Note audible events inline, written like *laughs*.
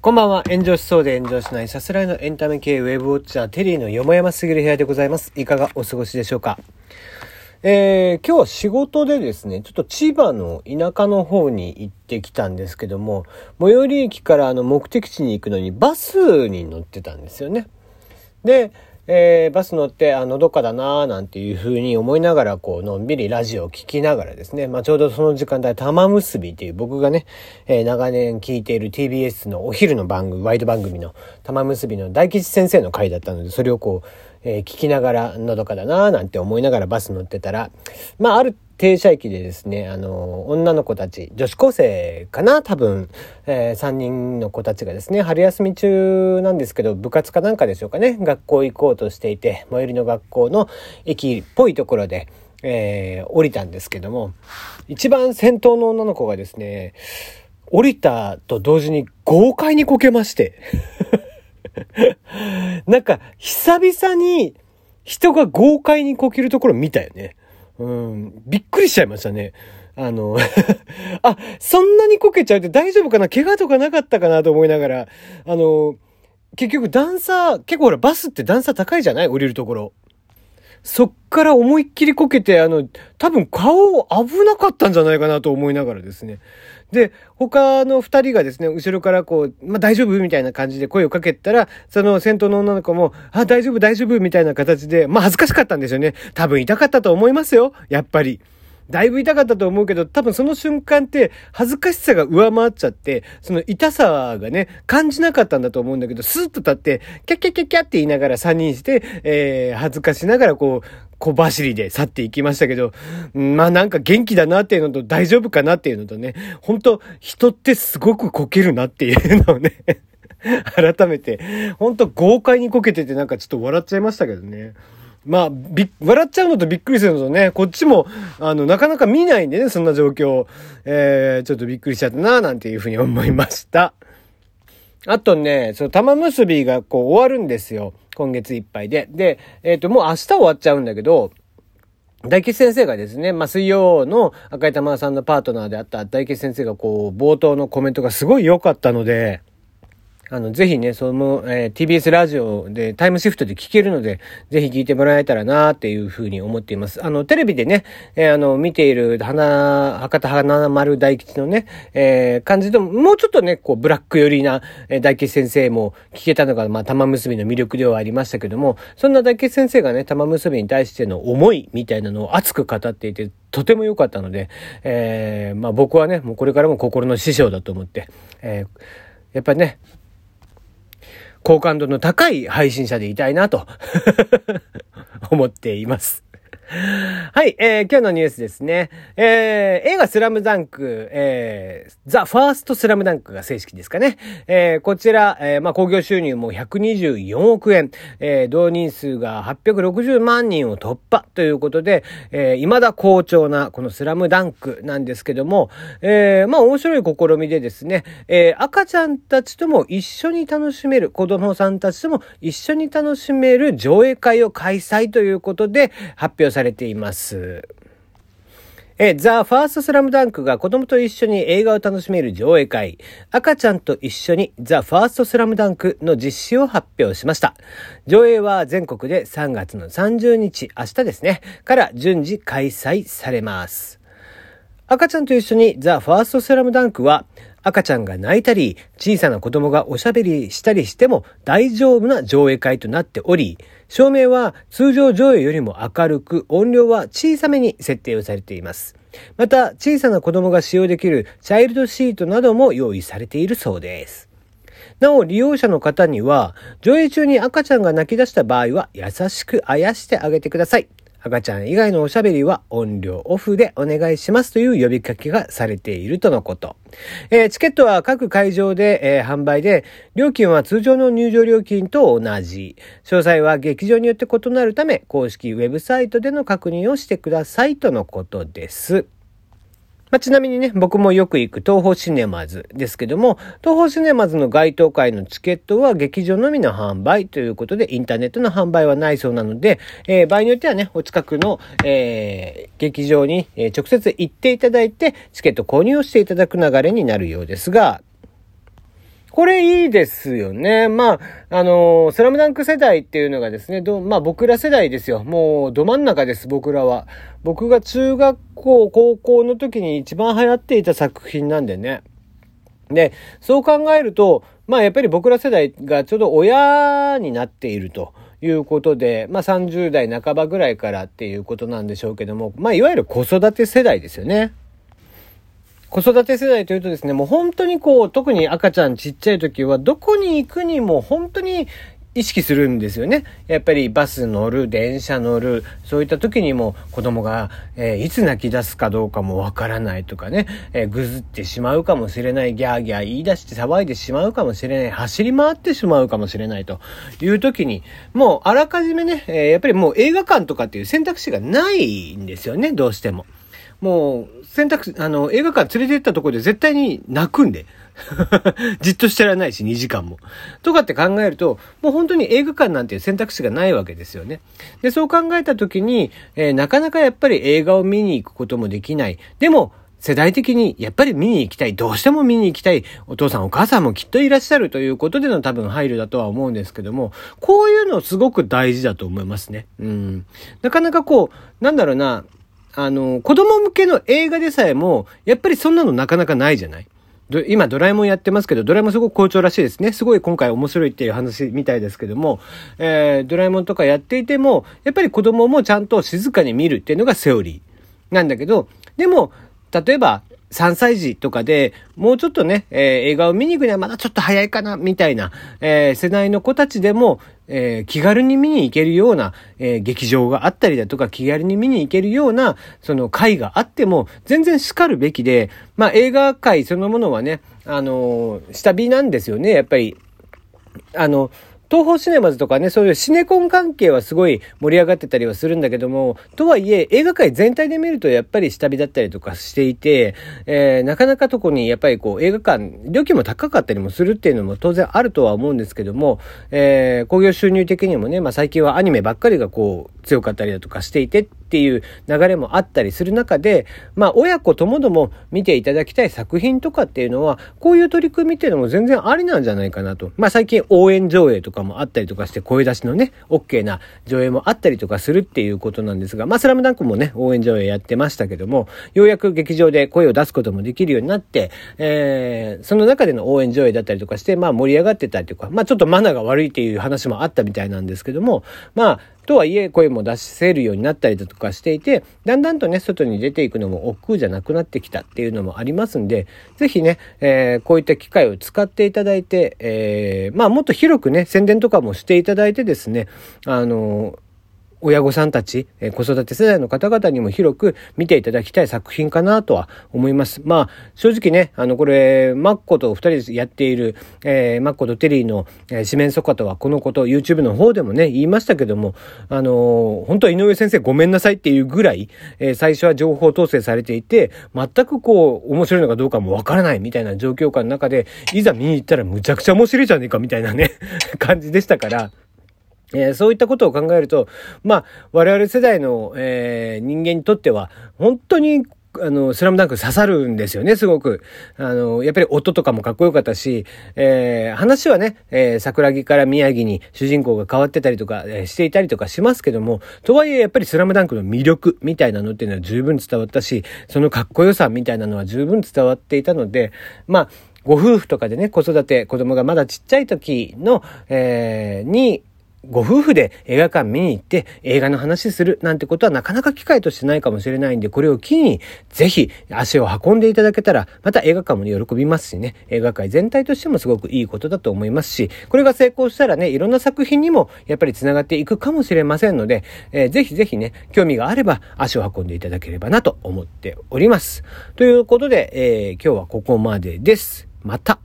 こんばんは。炎上しそうで炎上しないさすらいのエンタメ系ウェブウォッチャーテリーのよもやますぎる部屋でございます。いかがお過ごしでしょうか？えー、今日は仕事でですね、ちょっと千葉の田舎の方に行ってきたんですけども、最寄り駅からあの目的地に行くのにバスに乗ってたんですよね。で、えー、バス乗って、あのどかだなーなんていうふうに思いながら、こう、のんびりラジオを聴きながらですね、まあ、ちょうどその時間帯、玉結びっていう僕がね、えー、長年聴いている TBS のお昼の番組、ワイド番組の玉結びの大吉先生の回だったので、それをこう、えー、聞きながら、のどかだなーなんて思いながらバス乗ってたら、まあ、ある停車駅でですね、あの、女の子たち、女子高生かな多分、えー、3人の子たちがですね、春休み中なんですけど、部活かなんかでしょうかね、学校行こうとしていて、最寄りの学校の駅っぽいところで、えー、降りたんですけども、一番先頭の女の子がですね、降りたと同時に豪快にこけまして。*laughs* なんか、久々に人が豪快にこけるところ見たよね。うん、びっくりしちゃいましたね。あの *laughs* あ、そんなにこけちゃうって大丈夫かな？怪我とかなかったかな？と思いながら、あの、結局段差、結構ほらバスって段差高いじゃない？降りるところ。そっから思いっきりこけて、あの、多分顔危なかったんじゃないかなと思いながらですね。で、他の二人がですね、後ろからこう、まあ、大丈夫みたいな感じで声をかけたら、その先頭の女の子も、あ、大丈夫大丈夫みたいな形で、まあ、恥ずかしかったんですよね。多分痛かったと思いますよ。やっぱり。だいぶ痛かったと思うけど、多分その瞬間って恥ずかしさが上回っちゃって、その痛さがね、感じなかったんだと思うんだけど、スーッと立って、キャッキャッキャッキャって言いながら3人して、えー、恥ずかしながらこう、小走りで去っていきましたけど、まあなんか元気だなっていうのと大丈夫かなっていうのとね、本当人ってすごくこけるなっていうのをね *laughs* 改めて、本当豪快にこけててなんかちょっと笑っちゃいましたけどね。まあ、び、笑っちゃうのとびっくりするのとね、こっちも、あの、なかなか見ないんでね、そんな状況。えー、ちょっとびっくりしちゃったな、なんていうふうに思いました。あとね、その玉結びがこう終わるんですよ。今月いっぱいで。で、えっ、ー、と、もう明日終わっちゃうんだけど、大吉先生がですね、まあ、水曜の赤井玉さんのパートナーであった大吉先生がこう、冒頭のコメントがすごい良かったので、あの、ぜひね、その、えー、TBS ラジオでタイムシフトで聞けるので、ぜひ聞いてもらえたらなっていうふうに思っています。あの、テレビでね、えー、あの、見ている花、博多花丸大吉のね、えー、感じとも、もうちょっとね、こう、ブラック寄りな、え、大吉先生も聞けたのが、まあ、玉結びの魅力ではありましたけども、そんな大吉先生がね、玉結びに対しての思いみたいなのを熱く語っていて、とても良かったので、え、まあ僕はね、もうこれからも心の師匠だと思って、え、やっぱりね、好感度の高い配信者でいたいなと *laughs* 思っています。はい、えー、今日のニュースですね。えー、映画スラムダンク、えー、ザ・ファーストスラムダンクが正式ですかね。えー、こちら、えー、まあ、興行収入も124億円、えー、動員数が860万人を突破ということで、えー、未だ好調なこのスラムダンクなんですけども、えー、まあ、面白い試みでですね、えー、赤ちゃんたちとも一緒に楽しめる、子供さんたちとも一緒に楽しめる上映会を開催ということで発表されています。え、ザ・ファーストスラムダンクが子供と一緒に映画を楽しめる上映会、赤ちゃんと一緒にザ・ファーストスラムダンクの実施を発表しました。上映は全国で3月の30日、明日ですね、から順次開催されます。赤ちゃんと一緒にザ・ファーストスラムダンクは、赤ちゃんが泣いたり、小さな子供がおしゃべりしたりしても大丈夫な上映会となっており、照明は通常上映よりも明るく、音量は小さめに設定をされています。また、小さな子供が使用できるチャイルドシートなども用意されているそうです。なお、利用者の方には、上映中に赤ちゃんが泣き出した場合は、優しくあやしてあげてください。赤ちゃん以外のおしゃべりは音量オフでお願いしますという呼びかけがされているとのこと。えー、チケットは各会場で、えー、販売で、料金は通常の入場料金と同じ。詳細は劇場によって異なるため、公式ウェブサイトでの確認をしてくださいとのことです。まあ、ちなみにね、僕もよく行く東宝シネマズですけども、東宝シネマズの該当会のチケットは劇場のみの販売ということで、インターネットの販売はないそうなので、えー、場合によってはね、お近くの、えー、劇場に、直接行っていただいて、チケット購入をしていただく流れになるようですが、これいいですよね。まあ、あのー、スラムダンク世代っていうのがですね、ど、まあ僕ら世代ですよ。もうど真ん中です、僕らは。僕が中学校、高校の時に一番流行っていた作品なんでね。で、そう考えると、まあやっぱり僕ら世代がちょうど親になっていると。いうことで、まあ30代半ばぐらいからっていうことなんでしょうけども、まあいわゆる子育て世代ですよね。子育て世代というとですね、もう本当にこう、特に赤ちゃんちっちゃい時は、どこに行くにも本当に意識するんですよね。やっぱりバス乗る、電車乗る、そういった時にも子供が、えー、いつ泣き出すかどうかもわからないとかね、えー、ぐずってしまうかもしれない、ギャーギャー言い出して騒いでしまうかもしれない、走り回ってしまうかもしれないという時に、もうあらかじめね、えー、やっぱりもう映画館とかっていう選択肢がないんですよね、どうしても。もう、選択肢、あの、映画館連れて行ったところで絶対に泣くんで。*laughs* じっとしてられないし、2時間も。とかって考えると、もう本当に映画館なんていう選択肢がないわけですよね。で、そう考えたときに、えー、なかなかやっぱり映画を見に行くこともできない。でも、世代的にやっぱり見に行きたい、どうしても見に行きたいお父さんお母さんもきっといらっしゃるということでの多分配慮だとは思うんですけども、こういうのすごく大事だと思いますね。うん。なかなかこう、なんだろうな、あの、子供向けの映画でさえも、やっぱりそんなのなかなかないじゃない？今ドラえもんやってますけど、ドラえもんすごく好調らしいですね。すごい今回面白いっていう話みたいですけども、えー、ドラえもんとかやっていても、やっぱり子供もちゃんと静かに見るっていうのがセオリーなんだけど、でも、例えば、3歳児とかで、もうちょっとね、えー、映画を見に行くにはまだちょっと早いかな、みたいな、えー、世代の子たちでも、えー、気軽に見に行けるような、え劇場があったりだとか、気軽に見に行けるような、その会があっても、全然叱るべきで、まあ映画界そのものはね、あの下火なんですよね、やっぱり。あの、東宝シネマズとかね、そういうシネコン関係はすごい盛り上がってたりはするんだけども、とはいえ映画界全体で見るとやっぱり下火だったりとかしていて、えー、なかなかとこにやっぱりこう映画館、料金も高かったりもするっていうのも当然あるとは思うんですけども、えー、興行収入的にもね、まあ最近はアニメばっかりがこう強かったりだとかしていてっていう流れもあったりする中で、まあ親子ともども見ていただきたい作品とかっていうのは、こういう取り組みっていうのも全然ありなんじゃないかなと。まあ最近応援上映とかもあったりとかして、声出しのね、OK な上映もあったりとかするっていうことなんですが、まあ、スラムダンクもね、応援上映やってましたけども、ようやく劇場で声を出すこともできるようになって、えー、その中での応援上映だったりとかして、まあ、盛り上がってたりとか、まあ、ちょっとマナーが悪いっていう話もあったみたいなんですけども、まあ、とはいえ声も出せるようになったりだとかしていて、だんだんとね、外に出ていくのも億劫じゃなくなってきたっていうのもありますんで、ぜひね、えー、こういった機会を使っていただいて、えー、まあもっと広くね、宣伝とかもしていただいてですね、あの親御さんたち、え子育て世代の方々にも広く見ていただきたい作品かなとは思います。まあ、正直ね、あの、これ、マッコと二人でやっている、えー、マッコとテリーの、えー、四面楚歌とはこのこと、YouTube の方でもね、言いましたけども、あのー、本当は井上先生ごめんなさいっていうぐらい、えー、最初は情報統制されていて、全くこう、面白いのかどうかもわからないみたいな状況下の中で、いざ見に行ったらむちゃくちゃ面白いじゃねえかみたいなね *laughs* 感じでしたから、えー、そういったことを考えると、まあ、我々世代の、えー、人間にとっては、本当にあの、スラムダンク刺さるんですよね、すごく。あの、やっぱり音とかもかっこよかったし、えー、話はね、えー、桜木から宮城に主人公が変わってたりとか、えー、していたりとかしますけども、とはいえやっぱりスラムダンクの魅力みたいなのっていうのは十分伝わったし、そのかっこよさみたいなのは十分伝わっていたので、まあ、ご夫婦とかでね、子育て、子供がまだちっちゃい時の、えー、に、ご夫婦で映画館見に行って映画の話するなんてことはなかなか機会としてないかもしれないんで、これを機にぜひ足を運んでいただけたら、また映画館も喜びますしね、映画界全体としてもすごくいいことだと思いますし、これが成功したらね、いろんな作品にもやっぱり繋がっていくかもしれませんので、えー、ぜひぜひね、興味があれば足を運んでいただければなと思っております。ということで、えー、今日はここまでです。また